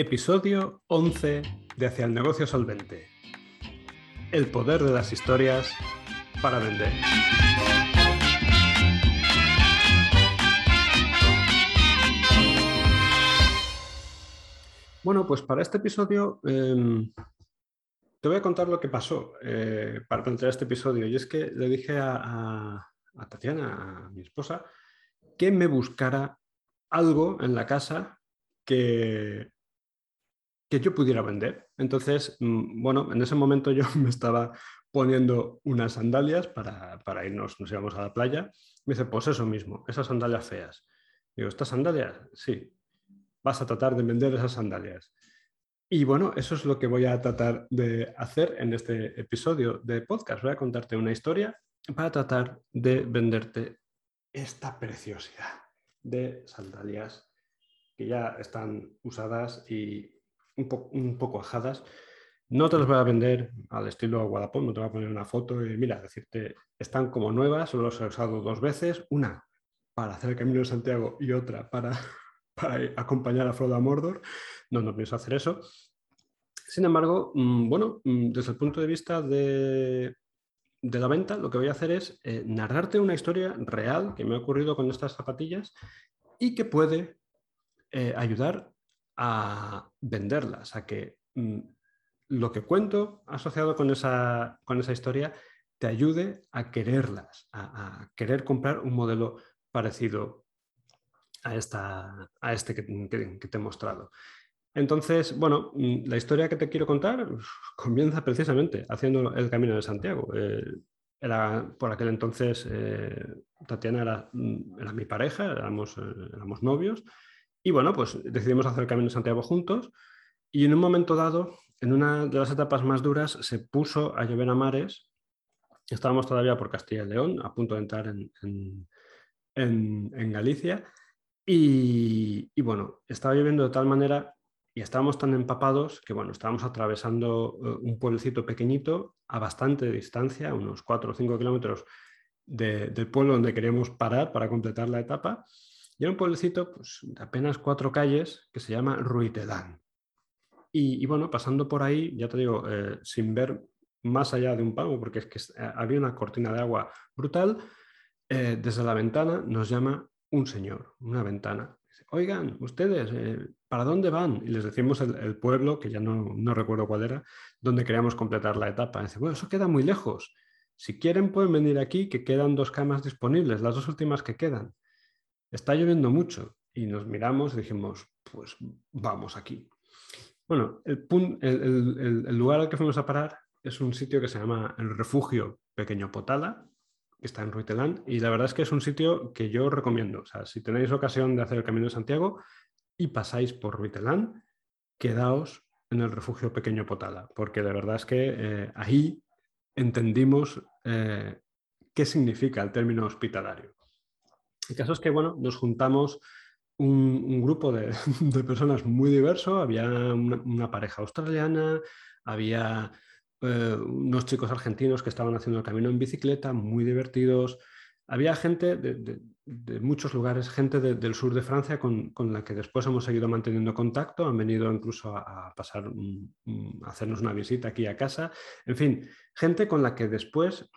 Episodio 11 de Hacia el negocio solvente. El poder de las historias para vender. Bueno, pues para este episodio em, te voy a contar lo que pasó eh, para plantear este episodio. Y es que le dije a, a Tatiana, a mi esposa, que me buscara algo en la casa que, que yo pudiera vender. Entonces, mm, bueno, en ese momento yo me estaba poniendo unas sandalias para, para, irnos, nos íbamos a la playa. Me dice, pues eso mismo, esas sandalias feas. Digo, ¿estas sandalias? Sí. Vas a tratar de vender esas sandalias. Y bueno, eso es lo que voy a tratar de hacer en este episodio de podcast. Voy a contarte una historia para tratar de venderte esta preciosidad de sandalias que ya están usadas y un, poco ajadas. No te las voy a vender al estilo Wallapop, no te voy a poner una foto y mira, decirte, están como nuevas, solo los he usado dos veces, una para hacer el Camino de Santiago y otra para, para acompañar a Frodo a Mordor. No, no pienso hacer eso. Sin embargo, mm, bueno, mm, desde el punto de vista de, de la venta, lo que voy a hacer es eh, narrarte una historia real que me ha ocurrido con estas zapatillas y que puede eh, ayudar a venderlas, a que mm, lo que cuento asociado con esa, con esa historia te ayude a quererlas, a, querer comprar un modelo parecido a, esta, a este que, te he mostrado. Entonces, bueno, mm, la historia que te quiero contar comienza precisamente haciendo el Camino de Santiago. Eh, era, por aquel entonces, eh, Tatiana era, mm, era, mi pareja, éramos, eh, éramos novios, y bueno, pues decidimos hacer el Camino de Santiago juntos y en un momento dado, en una de las etapas más duras, se puso a llover a mares. Estábamos todavía por Castilla y León, a punto de entrar en, en, Galicia. Y, y, bueno, estaba lloviendo de tal manera y estábamos tan empapados que bueno, estábamos atravesando eh, un pueblecito pequeñito a bastante distancia, unos 4 o 5 kilómetros del pueblo donde queríamos parar para completar la etapa. Y era un pueblecito pues, de apenas cuatro calles que se llama Ruitelán. Y, bueno, pasando por ahí, ya te digo, eh, sin ver más allá de un palmo, porque es que eh, había una cortina de agua brutal, eh, desde la ventana nos llama un señor, una ventana. Dice, Oigan, ustedes, ¿para dónde van? Y les decimos el, pueblo, que ya no, no, recuerdo cuál era, donde queríamos completar la etapa. dice, bueno, eso queda muy lejos. Si quieren pueden venir aquí, que quedan dos camas disponibles, las dos últimas que quedan está lloviendo mucho. Y nos miramos y dijimos, pues vamos aquí. Bueno, el, lugar al que fuimos a parar es un sitio que se llama el Refugio Pequeño Potala, que está en Ruitelán, y la verdad es que es un sitio que yo recomiendo. O sea, si tenéis ocasión de hacer el Camino de Santiago y pasáis por Ruitelán, quedaos en el Refugio Pequeño Potala, porque de verdad es que eh, ahí entendimos eh, qué significa el término hospitalario. El caso es que, bueno, nos juntamos un, grupo de, personas muy diverso. Había una, pareja australiana, había eh, unos chicos argentinos que estaban haciendo el camino en bicicleta, muy divertidos. Había gente de, muchos lugares, gente del sur de Francia con, la que después hemos seguido manteniendo contacto, han venido incluso a, pasar, a hacernos una visita aquí a casa. En fin, gente con la que después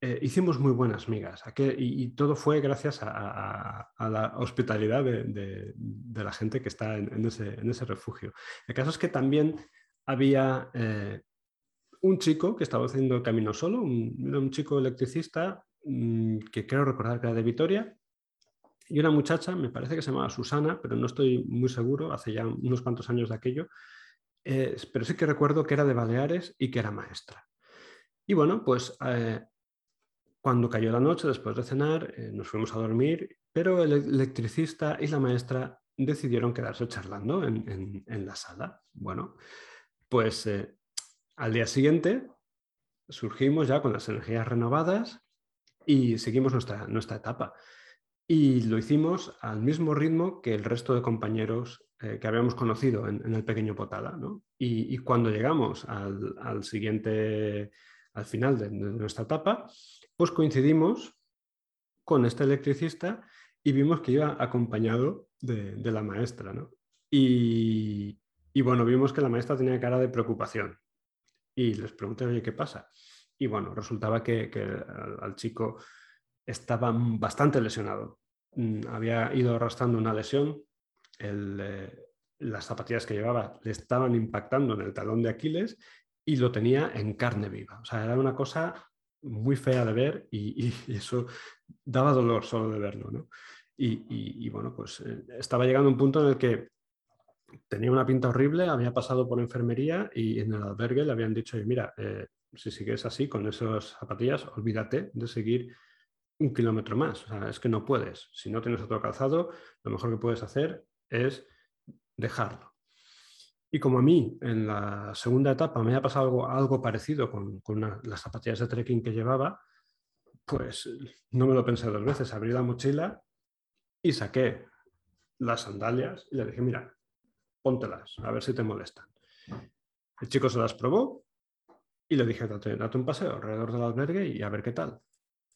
eh, hicimos muy buenas migas y, todo fue gracias a, la hospitalidad de, la gente que está en, ese, refugio. El caso es que también había eh, un chico que estaba haciendo el camino solo, un, chico electricista mm, que creo recordar que era de Vitoria, y una muchacha, me parece que se llamaba Susana, pero no estoy muy seguro, hace ya unos cuantos años de aquello, eh, pero sí que recuerdo que era de Baleares y que era maestra. Y bueno, pues cuando cayó la noche, después de cenar, eh, nos fuimos a dormir, pero el electricista y la maestra decidieron quedarse charlando en, la sala. Bueno, pues eh, al día siguiente surgimos ya con las energías renovadas y seguimos nuestra, nuestra etapa. Y lo hicimos al mismo ritmo que el resto de compañeros eh, que habíamos conocido en, el pequeño Potala. Y, cuando llegamos al, siguiente, al final de nuestra etapa, pues coincidimos con este electricista y vimos que iba acompañado de, la maestra. Y, Y bueno, vimos que la maestra tenía cara de preocupación. Y les pregunté, oye, ¿qué pasa? Y bueno, resultaba que, al, chico estaba bastante lesionado. Mm, había ido arrastrando una lesión. Eh, las zapatillas que llevaba le estaban impactando en el talón de Aquiles y lo tenía en carne viva. O sea, era una cosa muy fea de ver y, eso daba dolor solo de verlo. ¿no? Y, bueno, pues eh, estaba llegando a un punto en el que tenía una pinta horrible, había pasado por enfermería y en el albergue le habían dicho, mira, eh, si sigues así con esas zapatillas, olvídate de seguir un kilómetro más. O sea, es que no puedes. Si no tienes otro calzado, lo mejor que puedes hacer es dejarlo. Y como a mí en la segunda etapa me ha pasado algo, algo parecido con, las zapatillas de trekking que llevaba, pues no me lo pensé dos veces. Abrí la mochila y saqué las sandalias y le dije, mira, póntelas, a ver si te molestan. El chico se las probó y le dije, date, un paseo alrededor del albergue y a ver qué tal.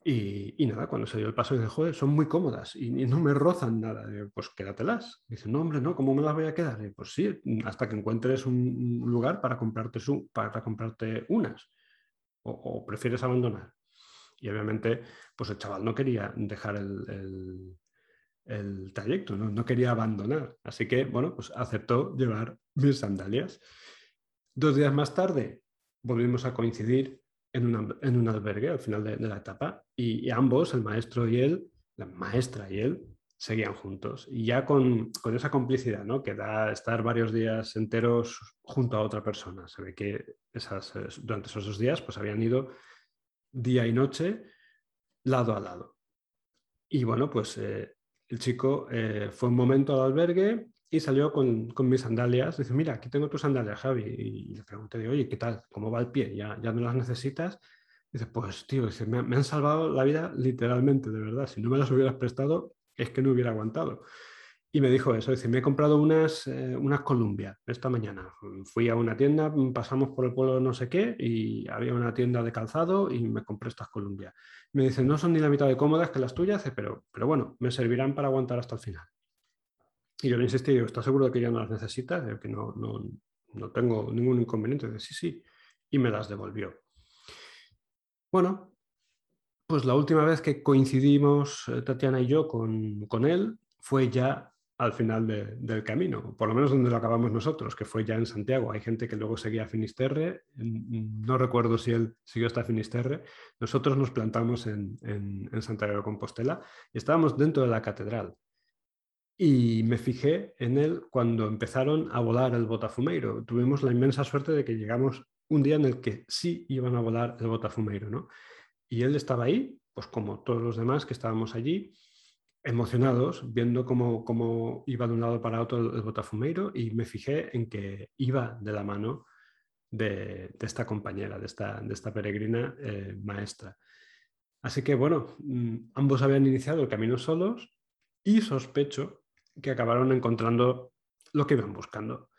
Y, nada, cuando se dio el paso, dije, joder, son muy cómodas y, no me rozan nada. pues quédatelas. Dice, no, hombre, no, ¿cómo me las voy a quedar? Y, pues sí, hasta que encuentres un lugar para comprarte, su, para comprarte unas. O, prefieres abandonar. Y obviamente, pues el chaval no quería dejar el, el, trayecto, ¿no? no quería abandonar. Así que, bueno, pues aceptó llevar mis sandalias. Dos días más tarde, volvimos a coincidir en, un albergue al final de, la etapa y, ambos, el maestro y él, la maestra y él, seguían juntos. Y ya con, esa complicidad ¿no? que da estar varios días enteros junto a otra persona. Se ve que esas, durante esos dos días pues habían ido día y noche, lado a lado. Y bueno, pues eh, el chico eh, fue un momento al albergue y salió con, mis sandalias. Dice, mira, aquí tengo tus sandalias, Javi. Y, le pregunté, oye, ¿qué tal? ¿Cómo va el pie? ¿Ya, ya no las necesitas? Dice, pues tío, me, han salvado la vida literalmente, de verdad. Si no me las hubieras prestado, es que no hubiera aguantado. Y me dijo eso, dice, me he comprado unas, eh, unas Columbia esta mañana. Fui a una tienda, pasamos por el pueblo no sé qué y había una tienda de calzado y me compré estas Columbia. Me dice, no son ni la mitad de cómodas que las tuyas, pero, pero bueno, me servirán para aguantar hasta el final. Y yo le insistí, digo, ¿estás seguro de que ya no las necesitas? Que no, no, no tengo ningún inconveniente. Dice, sí, sí. Y me las devolvió. Bueno, pues la última vez que coincidimos eh, Tatiana y yo con, con él fue ya al final del camino, por lo menos donde lo acabamos nosotros, que fue ya en Santiago. Hay gente que luego seguía a Finisterre, no recuerdo si él siguió hasta Finisterre. Nosotros nos plantamos en, en, en Santiago de Compostela y estábamos dentro de la catedral. Y me fijé en él cuando empezaron a volar el botafumeiro. Tuvimos la inmensa suerte de que llegamos un día en el que sí iban a volar el botafumeiro, ¿no? Y él estaba ahí, pues como todos los demás que estábamos allí, emocionados, viendo cómo, cómo iba de un lado para otro el, botafumeiro y me fijé en que iba de la mano de, esta compañera, de esta, de esta peregrina eh, maestra. Así que bueno, mm, ambos habían iniciado el camino solos y sospecho que acabaron encontrando lo que iban buscando.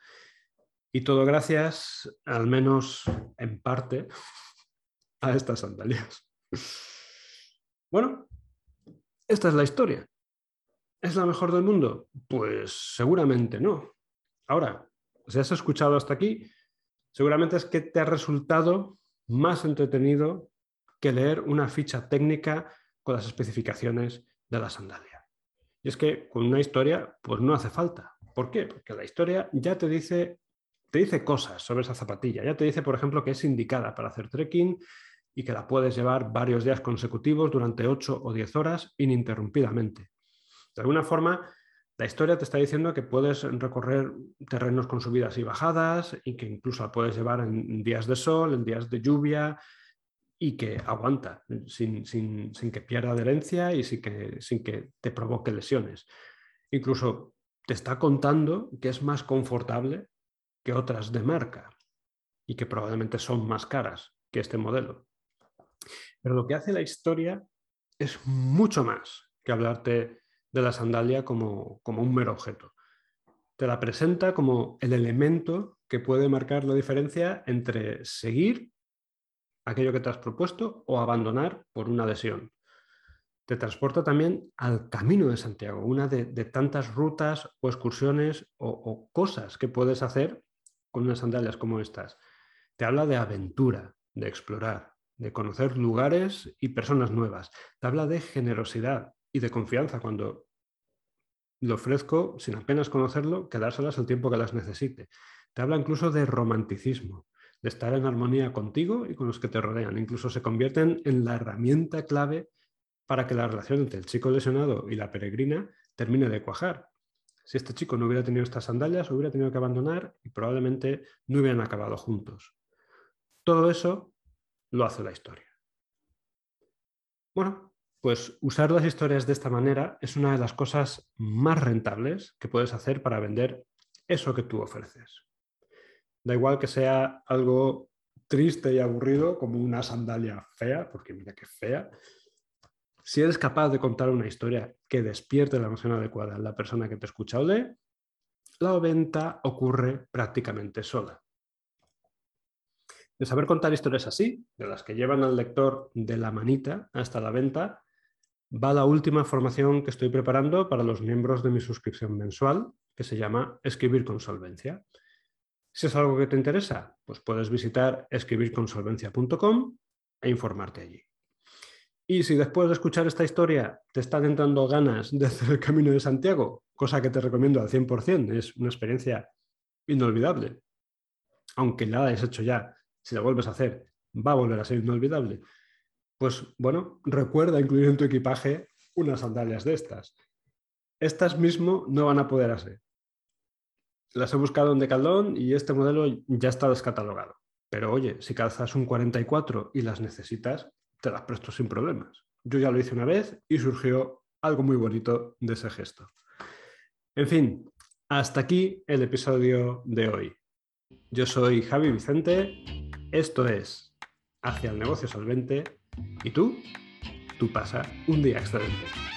Y todo gracias, al menos en parte, a estas sandalias. Bueno, esta es la historia. ¿Es la mejor del mundo? Pues seguramente no. Ahora, si has escuchado hasta aquí, seguramente es que te ha resultado más entretenido que leer una ficha técnica con las especificaciones de la sandalia. Y es que con una historia, pues no hace falta. ¿Por qué? Porque la historia ya te dice, te dice cosas sobre esa zapatilla. Ya te dice, por ejemplo, que es indicada para hacer trekking y que la puedes llevar varios días consecutivos durante 8 o 10 horas ininterrumpidamente. De alguna forma, la historia te está diciendo que puedes recorrer terrenos con subidas y bajadas y que incluso la puedes llevar en días de sol, en días de lluvia, y que aguanta sin, que pierda adherencia y sin que, sin que te provoque lesiones. Incluso te está contando que es más confortable que otras de marca y que probablemente son más caras que este modelo. Pero lo que hace la historia es mucho más que hablarte de la sandalia como, como un mero objeto. Te la presenta como el elemento que puede marcar la diferencia entre seguir aquello que te has propuesto o abandonar por una adhesión. Te transporta también al Camino de Santiago, una de, tantas rutas o excursiones o, cosas que puedes hacer con unas sandalias como estas? Te habla de aventura, de explorar, de conocer lugares y personas nuevas. Te habla de generosidad y de confianza cuando le ofrezco, sin apenas conocerlo, quedárselas el tiempo que las necesite. Te habla incluso de romanticismo, de estar en armonía contigo y con los que te rodean. Incluso se convierten en la herramienta clave para que la relación entre el chico lesionado y la peregrina termine de cuajar. Si este chico no hubiera tenido estas sandalias, hubiera tenido que abandonar y probablemente no hubieran acabado juntos. Todo eso lo hace la historia. Bueno, pues usar las historias de esta manera es una de las cosas más rentables que puedes hacer para vender eso que tú ofreces. Da igual que sea algo triste y aburrido como una sandalia fea, porque mira qué fea, si eres capaz de contar una historia que despierte la emoción adecuada en la persona que te escucha o lee, la venta ocurre prácticamente sola. De saber contar historias así, de las que llevan al lector de la manita hasta la venta, va la última formación que estoy preparando para los miembros de mi suscripción mensual, que se llama Escribir con Solvencia. Si es algo que te interesa, pues puedes visitar escribirconsolvencia.com e informarte allí. Y si después de escuchar esta historia te están entrando ganas de hacer el Camino de Santiago, cosa que te recomiendo al 100%, es una experiencia inolvidable, aunque la hayas hecho ya, si la vuelves a hacer, va a volver a ser inolvidable, pues bueno, recuerda incluir en tu equipaje unas sandalias de estas. Estas mismo no van a poder hacer. Las he buscado en Decathlon y este modelo ya está descatalogado. Pero oye, si calzas un 44 y las necesitas, te las presto sin problemas. Yo ya lo hice una vez y surgió algo muy bonito de ese gesto. En fin, hasta aquí el episodio de hoy. Yo soy Javi Vicente, esto es Hacia el negocio solvente y tú, tú pasa un día excelente.